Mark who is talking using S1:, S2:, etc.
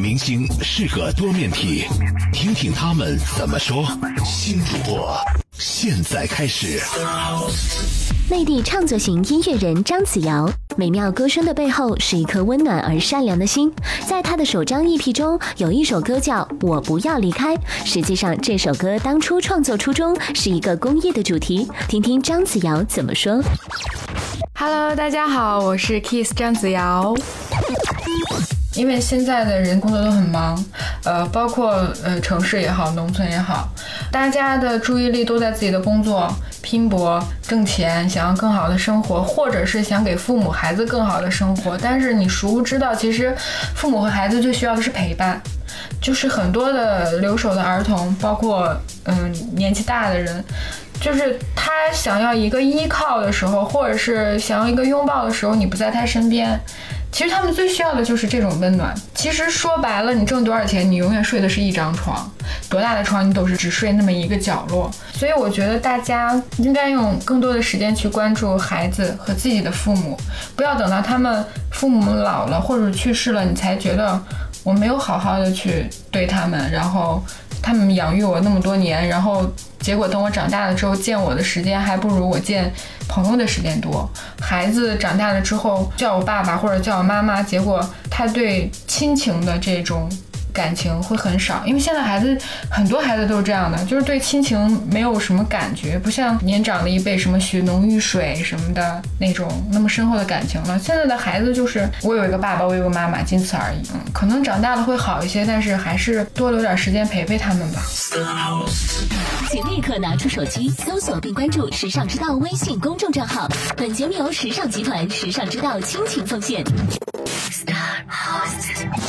S1: 明星是个多面体，听听他们怎么说。新主播现在开始。
S2: 内地创作型音乐人张子尧，美妙歌声的背后是一颗温暖而善良的心。在他的首张 EP 中，有一首歌叫《我不要离开》。实际上，这首歌当初创作初衷是一个公益的主题。听听张子尧怎么说。
S3: Hello，大家好，我是 Kiss 张子瑶。因为现在的人工作都很忙，呃，包括呃城市也好，农村也好，大家的注意力都在自己的工作拼搏挣钱，想要更好的生活，或者是想给父母孩子更好的生活。但是你熟知道，其实父母和孩子最需要的是陪伴。就是很多的留守的儿童，包括嗯年纪大的人，就是他想要一个依靠的时候，或者是想要一个拥抱的时候，你不在他身边。其实他们最需要的就是这种温暖。其实说白了，你挣多少钱，你永远睡的是一张床，多大的床你都是只睡那么一个角落。所以我觉得大家应该用更多的时间去关注孩子和自己的父母，不要等到他们父母老了或者去世了，你才觉得我没有好好的去对他们，然后。他们养育我那么多年，然后结果等我长大了之后，见我的时间还不如我见朋友的时间多。孩子长大了之后叫我爸爸或者叫我妈妈，结果他对亲情的这种。感情会很少，因为现在孩子很多孩子都是这样的，就是对亲情没有什么感觉，不像年长的一辈什么血浓于水什么的那种那么深厚的感情了。现在的孩子就是我有一个爸爸，我有个妈妈，仅此而已。嗯，可能长大了会好一些，但是还是多留点时间陪陪他们吧。
S2: 请立刻拿出手机搜索并关注“时尚之道”微信公众账号。本节目由时尚集团时尚之道倾情奉献。Star House。